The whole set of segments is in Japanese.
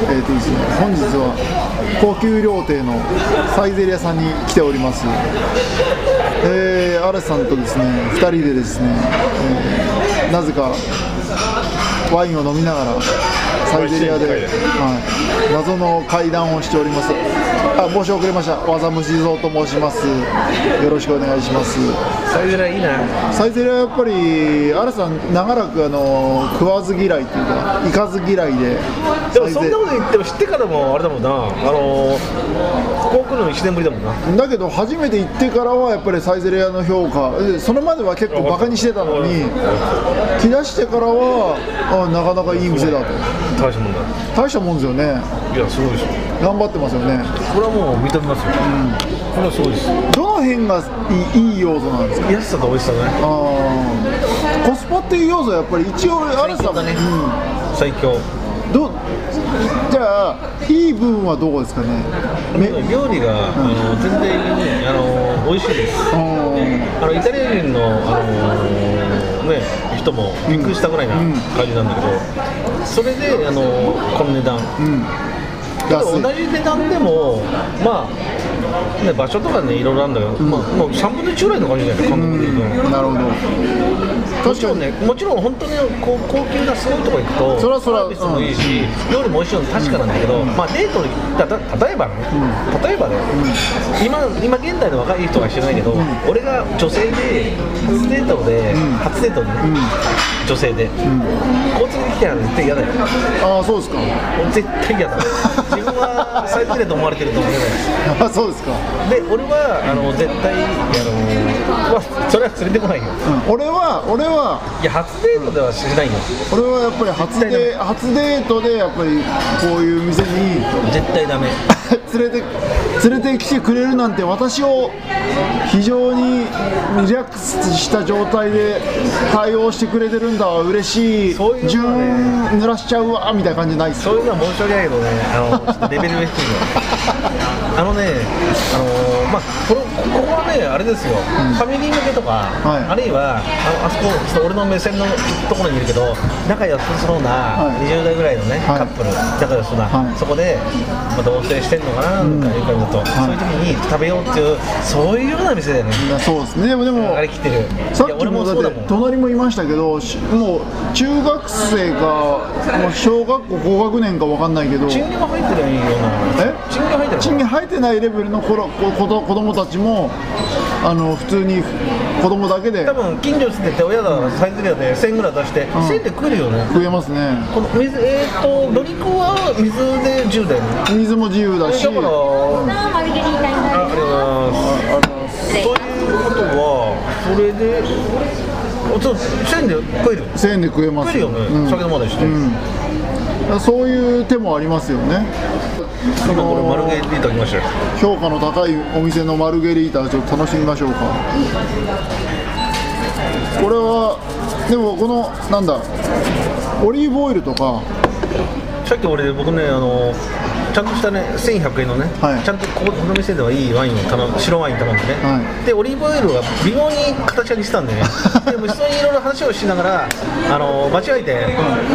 えーとですね、本日は高級料亭のサイゼリヤさんに来ております、えー、嵐さんとですね2人でですね、えーなぜかワインを飲みながらサイゼリヤで、はい、謎の会談をしておりますあ申し遅れました。技虫蔵と申します。よろしくお願いします。サイゼリヤいいなサイゼリヤやっぱり嵐さん長らくあの食わず嫌いっていうか行かず嫌いで。でもそんなこと言っても知ってからもあれだもんな。あのー、ここ来るの1年ぶりだもんな。だけど初めて行ってからはやっぱりサイゼリヤの評価えそれまでは結構バカにしてたのに来だしてからはあなかなかいい店だと。大したもんだ。大したもんですよね。いやすごいでしょ頑張ってますよね。これはもう認めますよ、これはすごいです。どの辺がいいいい要素なんですか？安さと美味しさね。あー。コスパっていう要素はやっぱり一応嵐さんだね。うん。最強。どう？じゃあいい部分はどこですかね？め料理が、あの全然にあの美味しいです。うん。あのイタリア人の、あのね、人もびっくりしたぐらいな感じなんだけど、それで、あのこの値段、でも安い同じ値段でも、まあ、ね、場所とかね、いろいろあるんだけど、まあ、もう3分の1ぐらいの感じだよね、韓国でいうと。なるほど。もちろんね、もちろん本当にこう高級なすごいとこ行くと、そらそら。サービスもいいし、料理も美味しいの確かなんだけど、まあデートに例えばね、例えばね、今今現代の若い人は知らないけど、俺が女性で初デートで、初デートでね、女性で、交通で来てやるの絶対嫌だよ。ああそうですか絶対嫌だ。自分は最低だと思われてると思うね。あそうですか、で、俺はあの絶対あの、まあそれは連れてこないよ。うん、俺は俺はいや初デートではしないよ。俺はやっぱり初デ初デートでやっぱりこういう店に絶対ダメ。連れて連れてきてくれるなんて私を非常にリラした状態で対応してくれてるんだ。嬉しい。そういう濡らしちゃうわみたいな感じないそういうのは申し訳ないけどね、あのレベルが低いよ。あのね、あのまあ、これここはね、あれですよ、ファミリー向けとか、はい。あるいはあのあそこ、ちょっと俺の目線のところにいるけど、仲良さそうなはい。20代ぐらいのね、はい。カップル、仲良さそうな、はい。そこで、まあ、同棲してんのかな、なんかいう感じだと、そういう時に食べようっていう、そういうような店だよね、そうですね。でもでもあれ来てる。さっきもだって。隣もいましたけどしもう中学生かもう小学校高学年か分かんないけど。チンゲも入ってるような。え？チンゲ入ってる賃金入ってないレベルの子ろ子子ど子供たちもあの普通に子供だけで。多分近所に住んでて親がサイゼリヤで1000円ぐらい出して、1000円で食えるよね。食えますね。この水えー、とドリンクは水で10だよね。水も自由だし。だからあマルゲリータになりありがとうございます。ということはそれでおちょっと1000円で食える？1000円で食えます食えるよね、うん。酒飲まないして、うん。そういう手もありますよね。今これマルゲリータ来ましたよ。評価の高いお店のマルゲリータちょっと楽しみましょうか。これはでもこのなんだオリーブオイルとか。さっき俺僕ねあのちゃんとしたね1100円のね、はい。ちゃんとここの店ではいいワインを頼む白ワイン頼んでね、はい。でオリーブオイルが微妙に形が似てたんでねでも人にいろいろ話をしながらあの間違えて、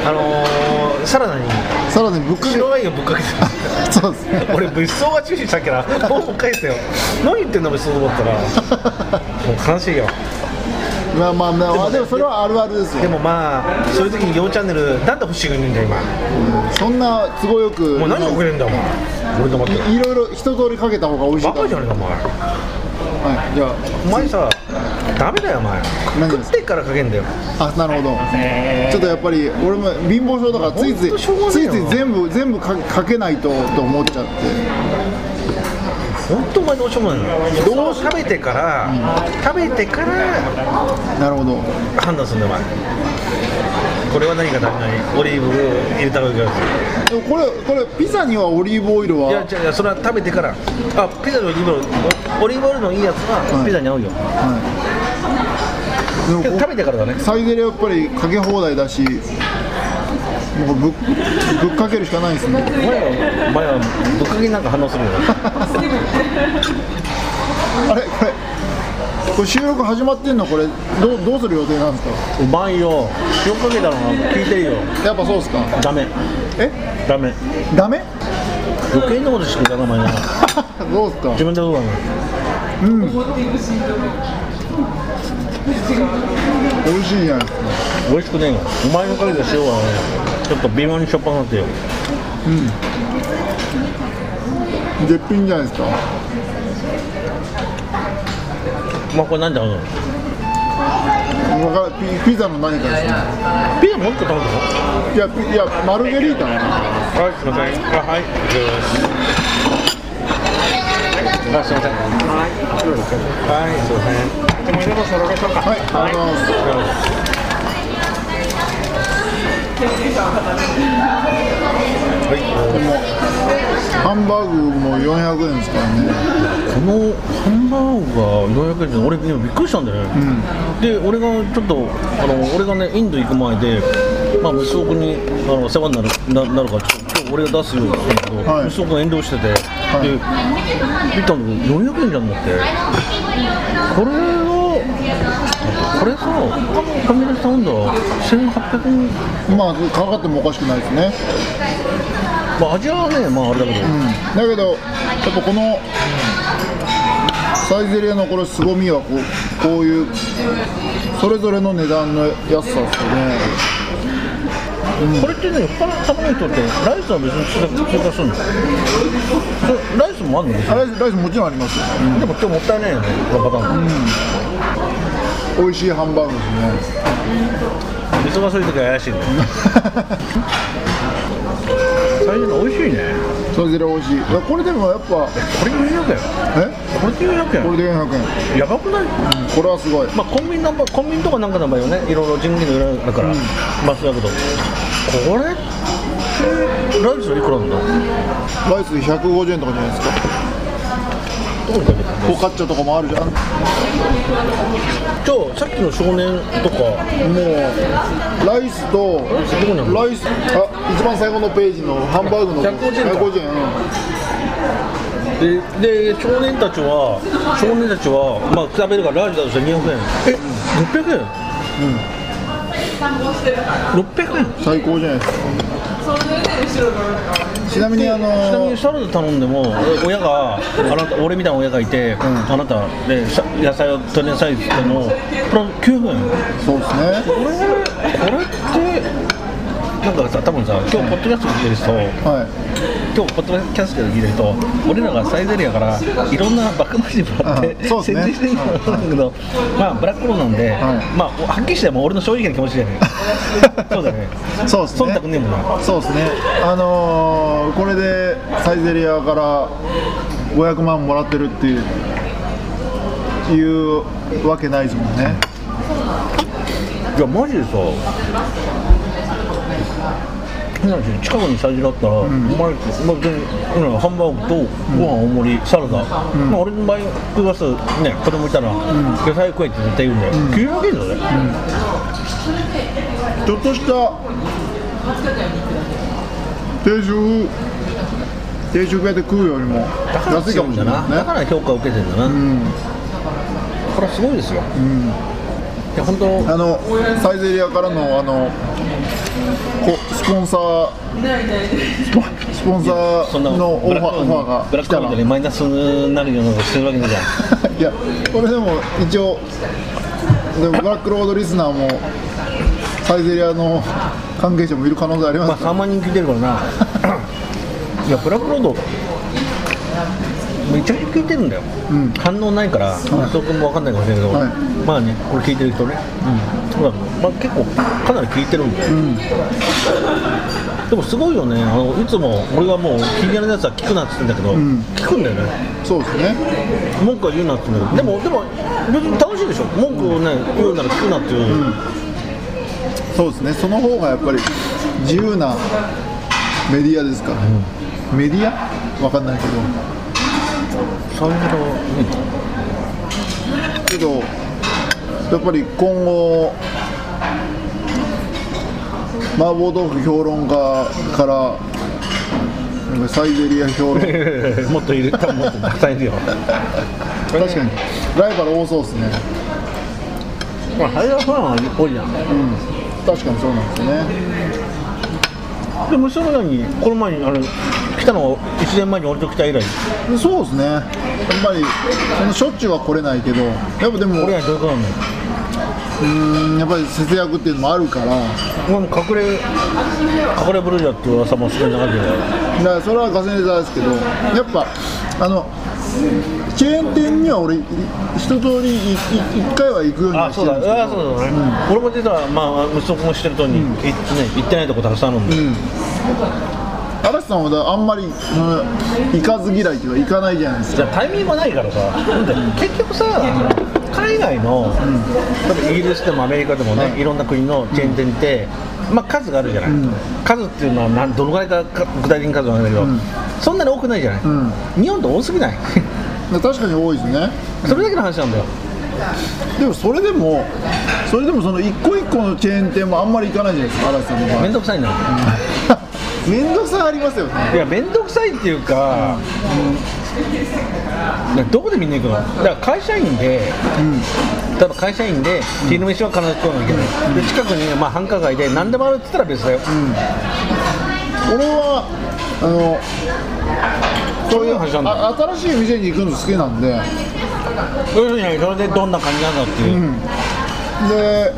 あのサラダにさらにぶっかけ。白ワインをぶっかけて。そうですね。俺物騒が注視したっけなもう返せよ。何言ってんの物騒だったら。もう悲しいよまあまあまあでもねでもそれはあるあるですよ。でもまあそういう時に4チャンネルなんで欲しいがいるんだよ今そんな都合よくもう何をくれるんだお前俺と待っていいろいろ一通りかけた方が美味しいバカじゃねえかお前。はいじゃお前さダメだよお前。食ってからかけんだよ。ああなるほど。ちょっとやっぱり俺も貧乏症だからついついついつい全部全部かかけないとと思っちゃって本当お前どうしようもない。のどう食べてから、食べてからなるほど。判断するんだよお前。これは何が足りない？オリーブを入れた方がいいかでもこれこれピザにはオリーブオイルは？いや違う違うそれは食べてから。あピザのオリーブオイル。オリーブオイルのいいやつははい。ピザに合うよ、はい。でもこけど食べてからだね。サイゼリヤやっぱりかけ放題だしもうぶっぶっかけるしかないですね。お前はお前はぶっかけなんか反応するよ。あれこれこれ収録始まってんのこれどうどうする予定なんですか？うまいよ。塩かけたのが効いてるよ。やっぱそうですか。ダメ。え？ダメ。ダメ？余計なことしてくれたお前な。どうですか。自分でどうだの美味しいじゃないですか。美味しくねえよお前のかけた塩は。ねちょっと微妙にしょっぱくなってよ。絶品じゃないですか？まあこれ何で合うの？わかピピザの何かですね。ピザもう一個食べたの？いやピいやマルゲリータはいすいません。あはい。あすいません。はい。すいません。でも入れますよろしいでしょうか。はいありがとうございますハンバーグも400円ですからねこのハンバーグが400円で俺今びっくりしたんだよね、で俺がちょっとあの俺がねインド行く前でまあ息子君にあの世話になるななるからちょ今日俺が出すよって言ったんだけど、はい。息子君遠慮してて、で見たんだけど400円じゃんだって。これをこれさファミレス頼んだら1800円まあかかってもおかしくないですねまあ味はねまああれだけど、だけどやっぱこのサイゼリヤのこれ凄みはこうこういうそれぞれの値段の安さですよねこれってね他の食べない人ってライスは別に追加するのそれライスもあるの別にあライスライスもちろんありますよ、でも今日もったいないよね、このパターン。美味しいハンバーグですね忙しい時は怪しいね。最初の美味しいね。サイゼリヤ美味しいこれでもやっぱこれ400円。え？これ400円。これで400円やばくない？これはすごいまあコンビニの場コンビニとかなんかの場合はね、いろいろ人件費がいろいろあるから、まあそうだけど、これライスはいくらなんだ？ライス150円とかじゃないですかフォカッチャとかもあるじゃん。もじゃあさっきの少年とかうライスと？ライスあ一番最後のページのハンバーグの150円か150円うんでで少年たちは少年たちはまあ食べるからラージだとして200円。え600円？600円？最高じゃないですかちなみにあちなみのにサラダ頼んでも親があなた俺みたいな親がいて、あなたでさ野菜を取りなさいって言ってもプラス900円そうですね。これこれってなんかさ多分さ今日ポッドキャスト聞いてる人はい今日ポッドキャスト聞いてる人俺らがサイゼリアからいろんなバックマジでもらってうんそうですね。宣伝してるんだけどまあブラックローなんで、はい。まあはっきりしてもう俺の正直な気持ちだよね。そうだよね。そうですね。忖度ねえもんな。そうですね。あのーこれでサイゼリヤから500万もらってるっていういうわけないですもんね。いやマジでさ近くにサイズがあったら、お前、まあ、別にうんハンバーグとご飯大盛り、サラダ、まあ、俺の場合食わすね子供いたら、野菜食えって絶対言うんだよ、900円だぜ、ちょっとした定食定食屋で食うよりも安いかもしれない。ですね。だから評価を受けてるんだな、これはすごいですよ、いや本当。あのサイゼリヤからのあのこスポンサースポンサーのオファーがブラックコメントでマイナスになるようなことしてるわけじゃんいやこれでも一応でもブラックロードリスナーもサイゼリヤの関係者もいる可能性ありまあますか3万人聞いてるからな。いやブラックロードめちゃくちゃ聞いてるんだよ、反応ないから松尾君も分かんないかもしれないけど、はい。まあねこれ聞いてる人ね、ほらまあ、結構かなり聞いてるんで、でもすごいよね。あのいつも俺がもう気になるやつは聞くなって言ってんだけど、ん。聞くんだよね。そうですね。文句は言うなって言うんだけど、でもでも別に楽しいでしょ。文句をね言うなら聞くなっていう、そうですね。その方がやっぱり自由なメディアですから、メディア？わかんないけどそういうことけどやっぱり今後麻婆豆腐評論家からなんかサイゼリア評論。家 もっといる。多分もっとたくさんいるよ。確かに。ライバル多そうですね。まあハイヤーファンは多いじゃん。確かにそうなんですよね。でもそのようにこの前にあの来たのを1年前に俺と来た以来。そうですね。やっぱりそのしょっちゅうは来れないけどやっぱでも俺らにどういうことなの？うーんやっぱり節約っていうのもあるから。隠れ隠れブルジャーっていう噂もすごい流れてる。よだからそれはガセネタですけどやっぱあのチェーン店には俺い一通りいい一回は行くようにはあそうだしてるんですけど。あそうだね、俺も実はまあ息子も知ってる通りに、行ってね行ってないとこたくさんあるんで、嵐さんはだあんまりその行かず嫌いっていうか行かないじゃないですか。じゃあタイミングがないからさ。結局さ海外の、例えばイギリスでもアメリカでもね、い。ろんな国のチェーン店って、まあ、数があるじゃない、数っていうのはなんどのぐらいかか具体的に数はないけど、そんなに多くないじゃない、ん。日本って多すぎない？確かに多いですね。それだけの話なんだよ。でもそれでもそれでもその一個一個のチェーン店もあんまり行かないじゃないですか嵐さんの場合。面倒くさいんだよ面倒くさいありますよね。いや面倒くさいっていうか、うん。どこでみんな行くの？だから会社員で、例えば会社員で昼飯は必ず食わなきゃいけない、で近くに、まあ、繁華街で何でもあるって言ったら別だよ、俺はあのそういう話なん。新しい店に行くの好きなんで。要するにそれでどんな感じなんだっていう、で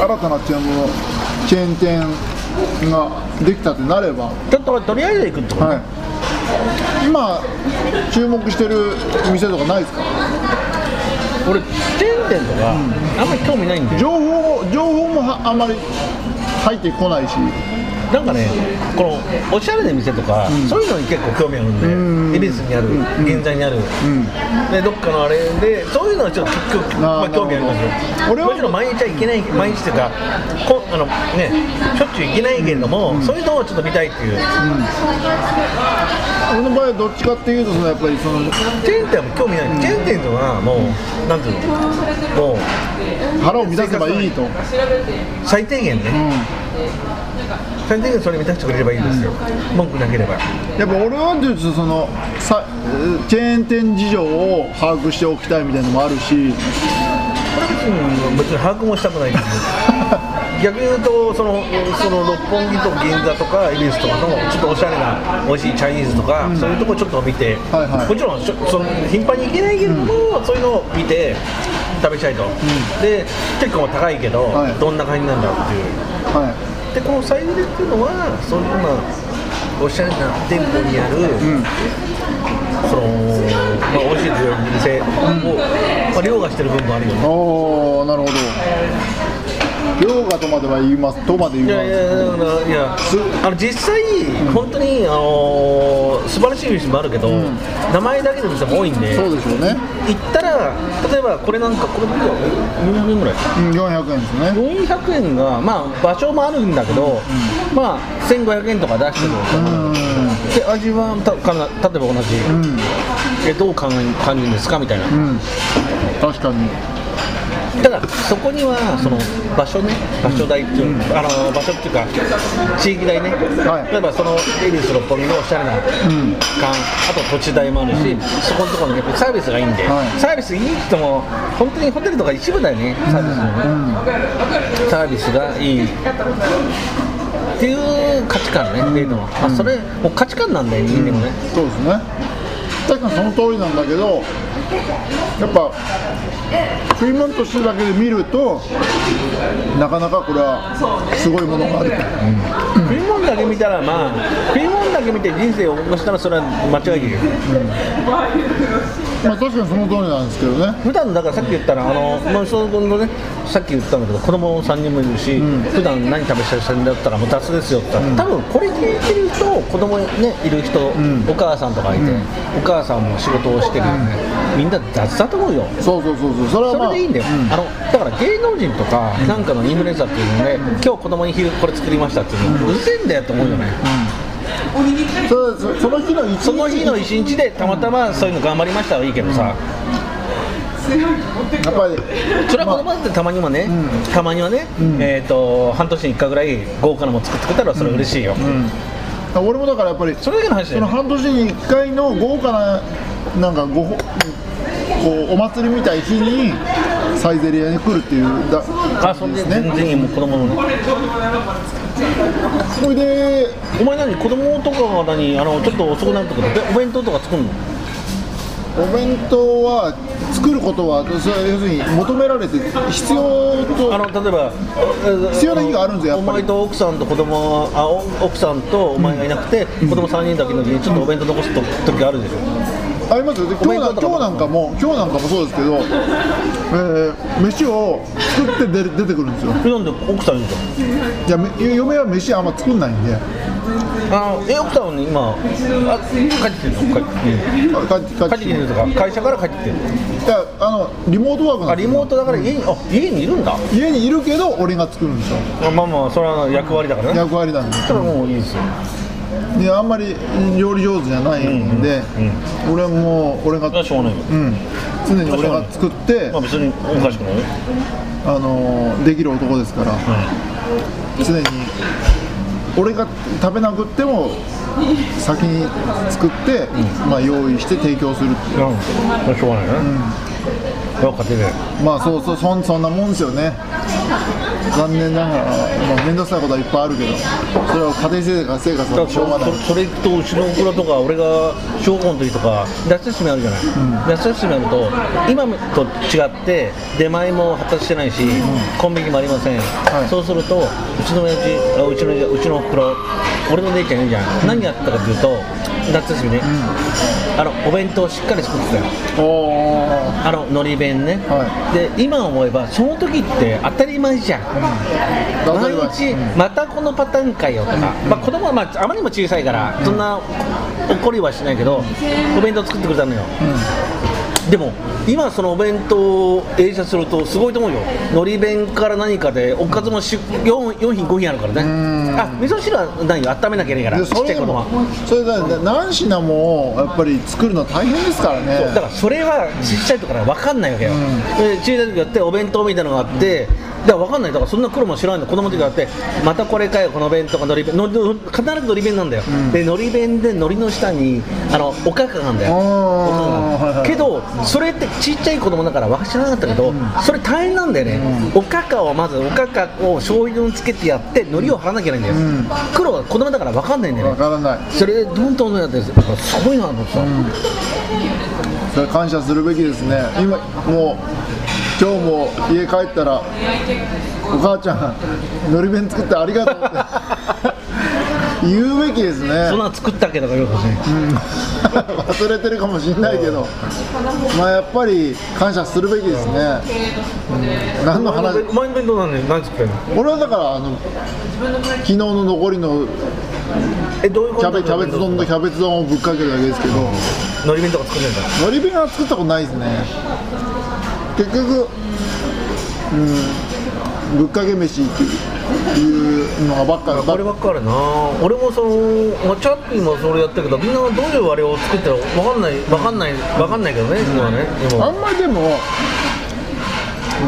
新たなチェーン店ができたってなれば、ちょっととりあえず行くってこと、はい、今注目してる店とかないですか？俺チェーン店とか、あんまり興味ないんで情報情報もはあんまり入ってこないしなんかねこのおしゃれな店とか、そういうのに結構興味あるんで恵比寿にある、銀座にある、でどっかのあれでそういうのはちょっと結構まあ、興味ありますよ。俺はもちろん毎日はいけない毎日というかこあのねしょっちゅう行けないけれども、そういうのをちょっと見たいっていう、俺の場合はどっちかっていうとそのやっぱりそのチェーン店は興味ない、チェーン店とはもうなんていうの？もう腹を満たせばいいと、最低限ね、最低限それ満たしてくれればいいんですよ、文句なければ。やっぱ俺はそのさチェーン店事情を把握しておきたいみたいなのもあるし。これ別に別に把握もしたくないです。逆に言うとそのその六本木と銀座とか恵比寿とかのちょっとおしゃれな美味しいチャイニーズとか、そういうとこちょっと見て、はいはい。もちろんその頻繁に行けないけれども、そういうのを見て食べたいと、で結構高いけど、はい。どんな感じなんだっていうはでこのサイズレっていうのはそういうようなおしゃれな店舗にある、そのまあ、美味しい店を、まあ、凌駕してる部分もあるよね。いおおなるほど涼河とまでは言いますとまで言いますいやいやだからいやあの実際、本当にあのー素晴らしい店もあるけど、名前だけの店も多いんでそうでしょうね、行ったら例えばこれなんかこれいくら400円ぐらい。うん、400円ですね。400円がまあ場所もあるんだけど、まあ1500円とか出してるう。ん。で味はたかな例えば同じ、えどう感感じるんですか？みたいな、うん。確かにただそこにはその場所ね場所代っていう、あの場所っていうか地域代ね、はい。例えばその恵比寿六本木のおしゃれな館、あと土地代もあるし、そこのところにやっぱりサービスがいいんで、はい。サービスいいって言っても本当にホテルとか一部だよねサービスのね、サービスがいいっていう価値観ね、っていうのは、まあ、それもう価値観なんだよ人間もね、そうですね確かにその通りなんだけどやっぱ食い物としてだけで見るとなかなかこれはすごいものがある。と、食い物だけ見たらまあ食い物だけ見て人生を謳歌したらそれは間違いないよ、まあ確かにその通りなんですけどね。普段だからさっき言ったらあのまあその君のねさっき言ったんだけど子供3人もいるし、普段何食べさせてんだったらもう雑ですよって言ったら、多分これ聞いてる人子供ねいる人、お母さんとかいて、お母さんも仕事をしてるよね、みんな雑だと思うよ。そうそうそうそう。それは、そまあ、れでいいんだよ、あのだから芸能人とかなんかのインフルエンサーっていうので、今日子供に昼これ作りましたっていうの、うるせえんだよと思うよね、それそその日の一日。その日の一日でたまたまそういうの頑張りましたはいいけどさ、やっぱり。それは子供だってたまにはね、たまにはね、えー、と半年に1回ぐらい豪華なもの作ってくれたらそれは嬉しいよ、俺もだからやっぱりそれだけの話だその半年に1回の豪華ななんかごほこうお祭りみたい日にサイゼリヤに来るっていうだあそんで全然いいもう子供のそれでお前何子供とかが何あのちょっと遅くなると？かでお弁当とか作るの？お弁当は作ることは要するに求められて必要とあの例えば必要な日があるんですよやお前と奥さんと子供あお奥さんとお前がいなくて、子供3人だけの時にちょっとお弁当残すと時あるでしょあります？よで今日今日なんかも今日なんかもそうですけど、えー飯を作って出る出てくるんですよ。えなんで奥さんいるじゃんいやめ嫁は飯あんま作んないんで。あのえ奥さんはね今あ帰ってきてるの？帰ってきてるとか会社から帰ってきてるいやあのリモートワークなんあリですよ。モートだから家にあ家にいるんだ。家にいるけど俺が作るんですよ。あまあまあそれは役割だからね。役割なんで。それはもういいですよいやあんまり料理上手じゃないんで、俺はもう俺が、それはしょうがうん、常に俺が作ってまあ別におかしくないよ。あのできる男ですから、常に俺が食べなくっても先に作って、まあ、用意して提供するっていう。うん。しょうがないね。よかってね。まあそうそうそんそんなもんですよね残念ながら、まあ、面倒くさいことはいっぱいあるけどそれは家庭生活だからはしょうがない。そそれ行くとうちのおふくろとか俺が小学校の時とか夏休みあるじゃない、夏休みあると今と違って出前も果たしてないし、コンビニもありません、い。そうするとうちの親父あうちのうちのおふくろ俺の姉ちゃんいるじゃん、何やったかというと夏休みね、あのお弁当をしっかり作ってたよ。あののり弁ね、はで今思えばその時って当たり前じゃん、毎日またこのパターンかよとか、まあ、子供はまああまりにも小さいからそんな怒りはしないけどお弁当作ってくれたのよ、でも今そのお弁当を映写するとすごいと思うよ。のり弁から何かでおかずも 4, 4品5品あるからね。あ味噌汁はないよ。温めなきゃいけないから。ちっちゃいそれだね何品もやっぱり作るの大変ですからね。だからそれはちっちゃいとから分かんないわけよ、で小さい時やってお弁当みたいなのがあってだから分かんない。だからそんな苦労も知らないの。子供の時があってまたこれかよこの弁当がのり弁のの必ずのり弁なんだよ、でのり弁でのりの下にあのおかかがあるんだよ。おかかはいはいがけどそれってちっちゃい子供だから分か知らなかったけど、それ大変なんだよね、おかかをまずおかかを醤油につけてやってのりを貼らなきゃいけないんだよ、黒は子供だから分かんないんだよわねからない。それでどんどんどんやってすごいなと思ってさ、それ感謝するべきですね。今もう今日も家帰ったらお母ちゃんのり弁作ってありがとうって。言うべきですね。そんなの作ったけどよくね忘れてるかもしれないけど。まあやっぱり感謝するべきですね、うん。何の話？お前の弁当なんで何作ってんの？俺はだからあの昨日の残りのえどういうこと？キャベキャベツ丼とキャベツ丼をぶっかけるだけですけど。のり弁とか作れんだ。のり弁は作ったことないですね結局うんぶっかけ飯っていうのがばっかこればっかあるな。俺もその、まあ、チャッピーもそれやったけどみんなどういうあれを作ってるの分かんない分かんない分かんないけどね今はねであもんまりでも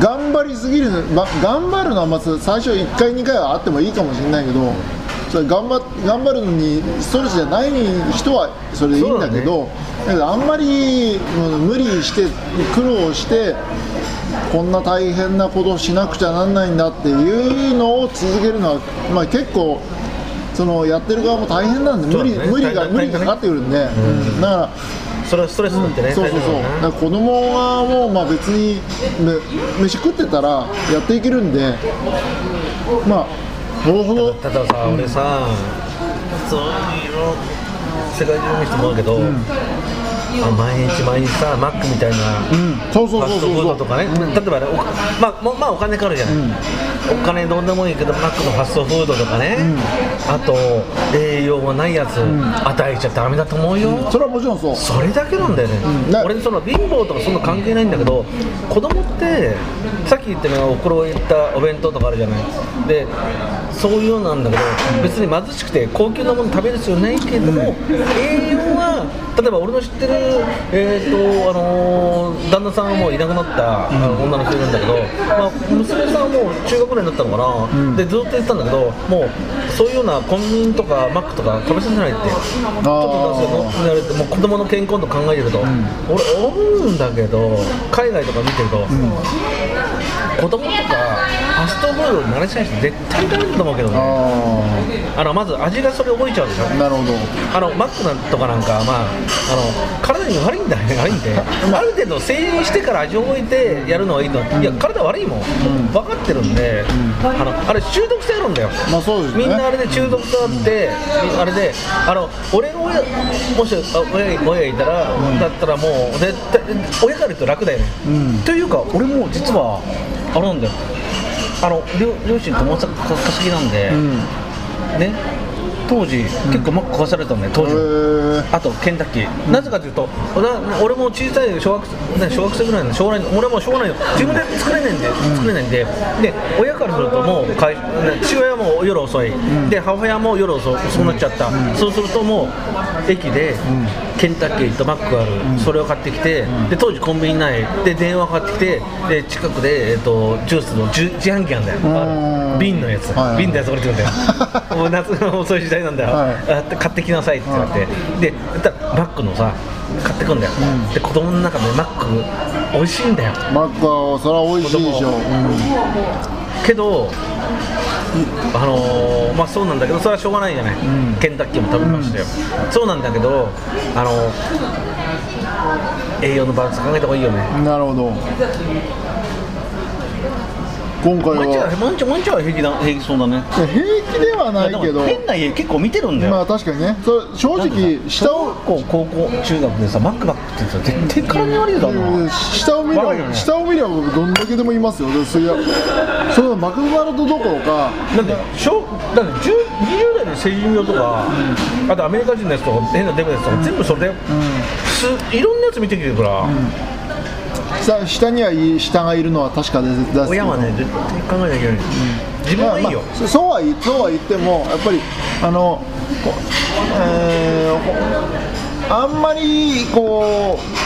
頑張りすぎるば頑張るのはまず最初1回2回はあってもいいかもしれないけどそれ頑張頑張るのにストレスじゃない人はそれでいいんだけどだけどあんまりうん無理して苦労してこんな大変なことをしなくちゃなんないんだっていうのを続けるのは、まあ、結構そのやってる側も大変なんで無理,、無理が無理がかかってくるんで、うん。だから。それはストレスだってね、そうそうそう、大変だよね。だから子供はもうまあ別にめ飯食ってたらやっていけるんで、まあ、たださ、俺さそういうの世界中の人もだけど、あ毎日毎日さマックみたいなうん。そうそうファストフーそうそうそうドとかね、例えばねおまあ、ままあお金かかるじゃない、お金どんでもいいけどマックのファストフードとかね、あと栄養がないやつ、与えちゃダメだと思うよ、それはもちろんそう。それだけなんだよね、俺その貧乏とかそんな関係ないんだけど子供ってさっったようなおふくろ言ったお弁当とかあるじゃない。でそういうようなんだけど別に貧しくて高級なもの食べる必要ないけれども、栄養は例えば俺の知ってる、えーとあのー旦那さんはもういなくなった、あの女の人いるんだけど、まあ、娘さんはもう中学ぐらいになったのかな、でずっと言ってたんだけどもうそういうようなコンビニとかマックとか食べさせないってちょっと出すよ言われてもう子供の健康と考えてると、俺思うんだけど海外とか見てると、子供とかファストフードに慣れちゃう人絶対ダメだと思うけどね。ああのまず味がそれ覚えちゃうでしょ。あなるほど。あのマックなんとかなんか、まあ、あの体に悪いんだよね、悪いんで、あ。る程度成人してから味を覚えてやるのはいいの、いや、体悪いもん、分かってるんで、あのあれ、中毒性あるんだよ、まあそうですね。みんなあれで中毒性あって、みあれで、あの俺の親、もしあ親親がいたら、だったらもう、絶対、親から言うと楽だよね。というか、俺も実は、あれなんだよ、あの両両親、友達稼ぎなんで、ね、当時、結構マック買わされたんだよ、当時。あとケンタッキー、なぜかというと、な俺も小さい小学生、ね、小学生ぐらいの、しょうがない、俺もしょうがないよ、自分で作れないんで、作れないんで、で親からすると、もうかい、ね父親も夜遅い、で母親も夜遅遅くなっちゃった、そうするともう、駅でケンタッキーとマックがある、それを買ってきて、で当時、コンビニない、で電話かかってきて、で近くで、えっとジュースの自自販機なんだよ、瓶のやつ、はい。瓶のやつ、俺って言うんだよ、もう夏の遅い時代なんだよ。はい。買ってきなさいって言われて、で言ったらマックのさ買ってくんだよ、で子供の中でマック美味しいんだよ。マックはそれは美味しいでしょ。う、けどあのーまあそうなんだけどそれはしょうがないじゃない、ケンタッキーも食べましたよ、そうなんだけどあの栄養のバランス考えた方がいいよね。うんなるほど今回もんちゃんはもんちゃんもんちゃんは平気だ。平気そうだね。平気ではないけど。変な家結構見てるんだよ、まあ確かにね。それ正直下を高校中学でさマックバックってさ絶対体に悪いだろ下を見ればね。下を見れば僕どんだけでもいますよ。でそれはそのマクドナルドどころか。だって小だって10 20代で成人病とか、あとアメリカ人のやつとか変なデブのやつとか、全部それだよ、すいろんなやつ見てきてるから、下下にはい下がいるのは確かです。です親はね絶対考えなきゃいけない、自分はいいよ、まあそそうは言そうは言ってもやっぱりあのこえーほあんまりこう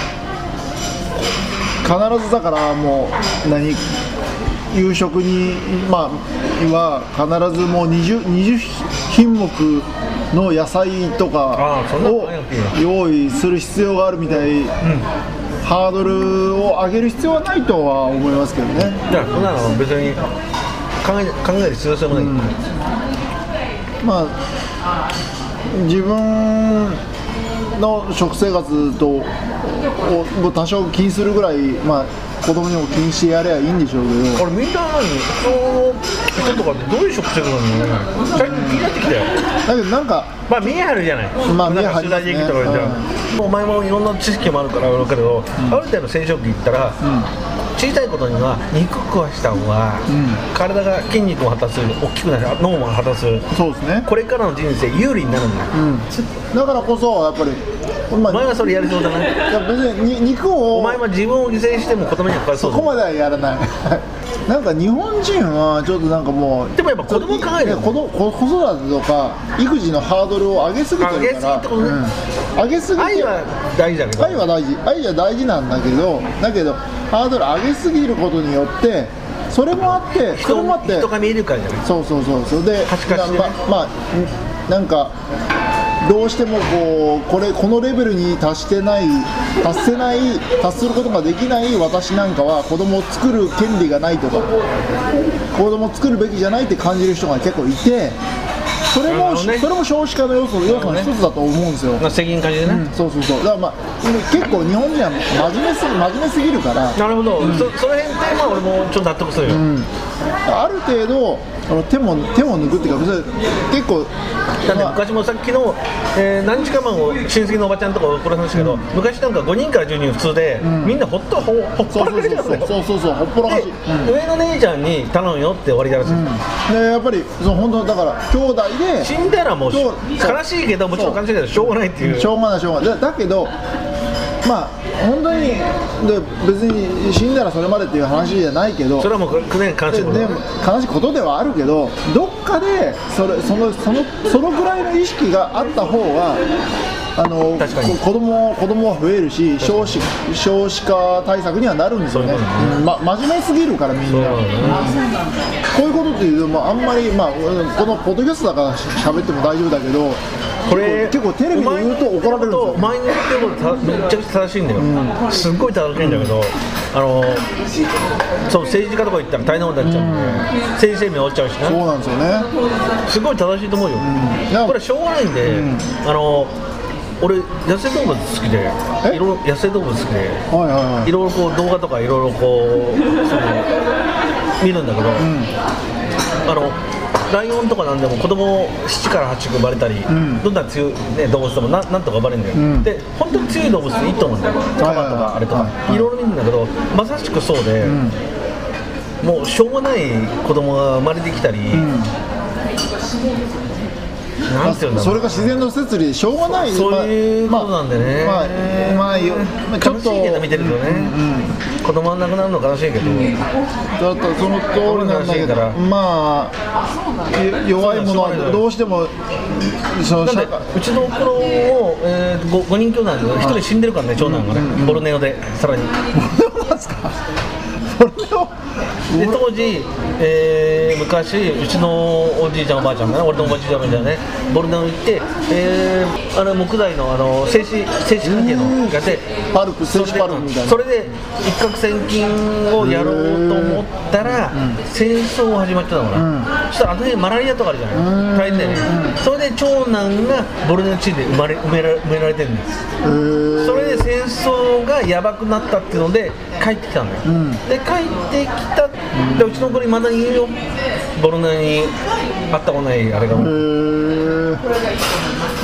必ずだからもう何夕食にまあは必ずもう 20, 20品目の野菜とかを用意する必要があるみたい、ハードルを上げる必要はないとは思いますけどね。だからそんなの別に考え考える必要性もない、まあ自分の食生活とをを多少気にするぐらい、まあ、子供にも気にしてやればいいんでしょうけど。俺みんな何その人とかってどういう食生活なの？最近気になってきたよ。だけどなんかまあ見え張るじゃない、まあ見え張りますね取材できたからじゃん、お前もいろんな知識もあるから分かるけど、ある程度染色期行ったら、小さいことには肉食わした方が、体が筋肉を果たす大きくなる脳も果たすそうですね、これからの人生有利になるんだよ、うん、だからこそやっぱり、まあ、お前はそれやりそうだねいや別にに肉をお前は自分を犠牲しても子供にはかわいそだそうこまではやらない。なんか日本人はちょっとなんかもうでもやっぱ子供考えるよ子供子子育てとか育児のハードルを上げすぎてるから。上げすぎってことね。うん。上げすぎて愛は大事だけど。愛は大事。愛は大事なんだけどだけどハードル上げすぎることによってそれもあってそ人れもあって人が見えるからじゃない？そうそうそうそう。でね。ままあんなんかどうしてもこうこれこのレベルに達してない達せない達することができない私なんかは子供を作る権利がないとか子供を作るべきじゃないって感じる人が結構いてそれも、ね。それも少子化の要素要素の一つだと思うんですよ、まあ責任感じでね、そうそうそう。だからまあ結構日本人は真面目すぎ真面目すぎるから。なるほど、そその辺ってまあ俺もちょっと納得するよ、ある程度あの手も手も抜くっていうか別に結構だってまあ昔もさっきの、えー何日か前も親戚のおばちゃんとかこれ話したけど、昔なんか5人から10人普通で、みんなほっとほほっぽらかしちゃうんだよそう。そうそうほっぽらかし、で、うん。上の姉ちゃんに頼むよって終わりだらしい、でやっぱりその本当だから兄弟で死んだらもう悲しいけどもちろん悲しいけどしょうがないっていう。しょうがないしょうがない。だだけどまあ本当にで別に死んだらそれまでっていう話じゃないけどそれはもうくね悲しいこと。で悲しいことではあるけどどっかでそれそのそのそのぐらいの意識があった方があの子供子供は増えるし少子少子化対策にはなるんですよね。そうんま、真面目すぎるからみんな。そうだ。ねこういうことっていうと、まあ、あんまり、まあ、このポッドキャストだからし喋っても大丈夫だけどこれ結構テレビで言うと怒られるんですよ。お前に言ってることためちゃくちゃ正しいんだよ、すっごい正しいんだけど、あのそう政治家とか行ったら大変なことになっちゃうんで、政治生命終わっちゃうしそうななんですよね。すごい正しいと思うよ、これしょうがないんで、あの俺野生動物好きでえ？いろいろ野生動物好きではいはいはい。いろいろこう動画とかいろいろこう見るんだけど、あのライオンとかなんでも子供7から8個生まれたり、どんな強い、ね、動物でもなんなんとか生まれるんだよ、ん。で本当に強い動物っていいと思うんだよカバとかあれとか、はいい。ろいろ見るんだけどまさしくそうで、もうしょうがない子供が生まれてきたり、なんていうんそれが自然の摂理でしょうがない。そういうことなんでね、まあまあまあちょっと悲しいけど見てるとね、子供が亡くなるの悲しいけど、だったその通りなんだけどまあよ弱いものはどうしてもそのうちの子供を、えー、5, 人兄弟なんだけど1人死んでるからね長男がね、ボルネオでさらに。なん で当時、えー昔うちのおじいちゃんおばあちゃんがね俺のおばあちゃんがねボルネオ行って、えーあの木材のあの製紙製紙関係のやってパルプ静止パルプみたいな。それで一攫千金をやろうと思ったら、戦争が始まっちゃったのかな、そしたらあの辺マラリアとかあるじゃない、大変だよね、それで長男がボルネオ地で生まれ埋めら埋められてるんです。それで戦争がやばくなったっていうので帰ってきたんだよ、で帰ってきた。でうちの子にまだ言うよボルネオに会ったことないあれが、へー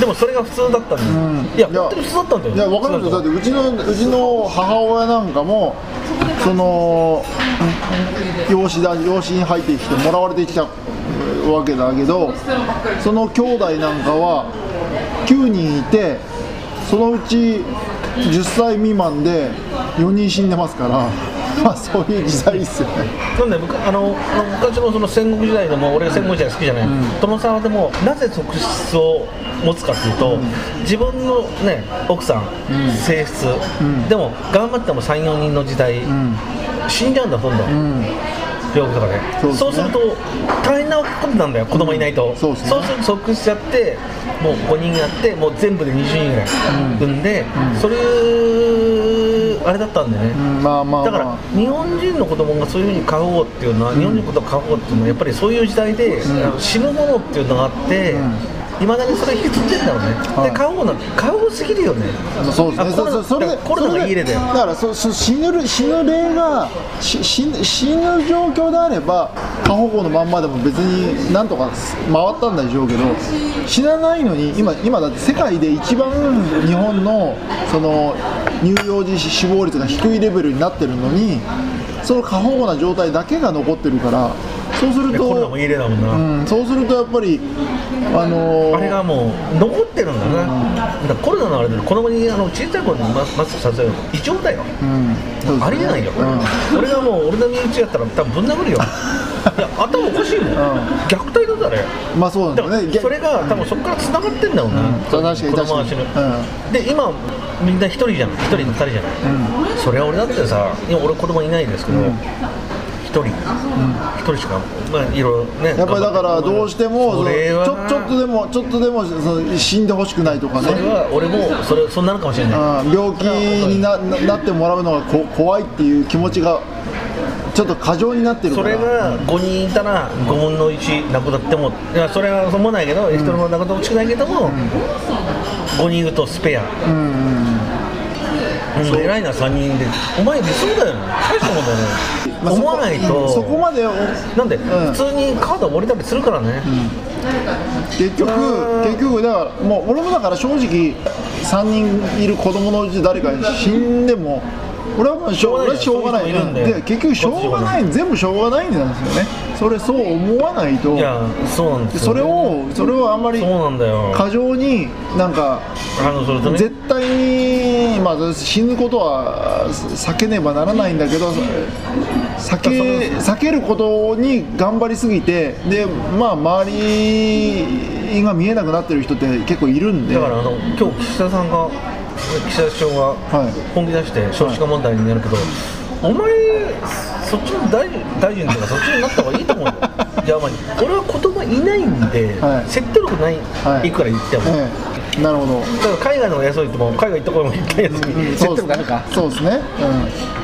でもそれが普通だったんだよ、いや本当に普通だったんだよ。いや分かるんですよ。だってうちのうちの母親なんかもその養子だ養子に入ってきてもらわれてきたわけだけどその兄弟なんかは9人いてそのうち10歳未満で4人死んでますから まあそういう時代ですよね。なんであの昔のその戦国時代でも俺が戦国時代好きじゃない、殿様でもなぜ側室を持つかっていうと、自分のね奥さん、正室、でも頑張っても34人の時代、死んじゃうんだどんどん。病気とかでそうですね。そうすると大変なことなんだよ。子供いないと、そうですね。そうすると即死しちゃってもう5人やってもう全部で20人ぐらい産んで、そういうあれだったんでね、うん。まあまあだからま日本人の子供がそういうふうに過保護っていうのは、日本人の子供が過保護っていうのはやっぱりそういう時代で、死ぬものっていうのがあって、いまだにそれ引き継いでんだろうね、はい。で過保護なんて過保護すぎるよね。あそうですね。そそれでコロナがいい例だからそそ死ぬ死ぬ例がし死ぬ死ぬ状況であれば過保護のまんまでも別になんとか回ったんでしょうけど死なないのに今今だって世界で一番日本のその乳幼児死亡率が低いレベルになってるのにその過保護な状態だけが残ってるからそうするとでコロナもいい例だもんな、うん、そうするとやっぱりあのーあれがもう残ってるんだな、だからコロナのあれで子供にあの小さい頃にママスクさせるの異常だよ、うんありえないよ、うん。俺がもう俺の身内やったら多分ぶん殴るよ。いや頭おかしいもん、虐待だぞあれ。まあそうなんでもだよねそれが多分そこから繋がってんだろうな、そう確かに子供が死ぬ、確かにで今みんな一人じゃん。一人と二人じゃない、それは俺だってさ今俺子供いないですけど一、人。一、人しかまあいろいろねやっぱりだからどうしてもそちょちょっとでもちょっとでもその死んでほしくないとかね。それは俺もそれそうなるかもしれない。うん病気になななってもらうのがこ怖いっていう気持ちがちょっと過剰になってるそれが5人いたら5分の1なくなってもいやそれはそうもないけど、1人もなくなってもほしくないけども、5人いるとスペア、うん偉いな3人で。お前理想だよね。大しただよ思わないと。そこまでなんで、ん。普通にカード降りたりするからね、結局うん。結局だからもう俺もだから正直3人いる子供のうち誰かに死んでも俺はもうしょうしょうがないでで結局しょうがない。全部しょうがないんなんですよね。それそう思わないと。いやそうなんですよ、それをそれをあんまりそうなんだよ。過剰になんか絶対に、まあ、死ぬことは避けねばならないんだけど避け避けることに頑張りすぎてで、まあ、周りが見えなくなってる人って結構いるんで。だからあの今日岸田さんが岸田首相がはい。本気出して少子化問題になるけど、お前そっちの大臣大臣とかそっちになった方がいいと思うよ じゃあまあ俺は子供いないんで、はい。説得力ない、はい。い、くら言っても、ええなるほど、だから海外の方が安いっても海外行ったことも言ったやつに説そうです得力あるか。そうですね、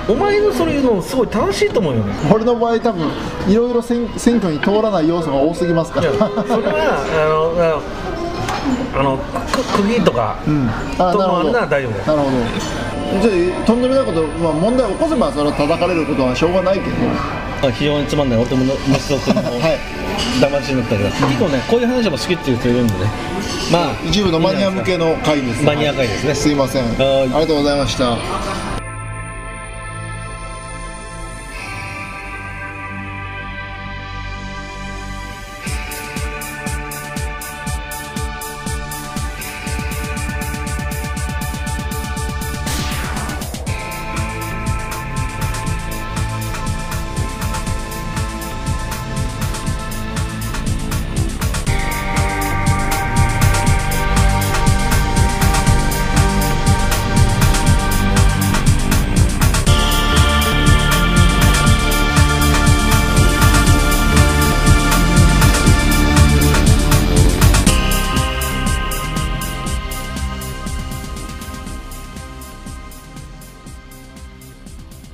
お前のそういうのすごい楽しいと思うよね。うん、俺の場合多分いろいろ選選挙に通らない要素が多すぎますから。それはあのあのあのく釘とか、うん、あともあるなるほど。なら大丈夫なるほど。じゃあとんでもないこと、まあ、問題を起こせばそれは叩かれることはしょうがないけど。非常につまんない。お友達と君の はい騙しになったけど、結構ねこういう話も好きっていう人いるんでね。まあ。一部のマニア向けの会ですマニア会ですね。すいません。はい。ありがとうございました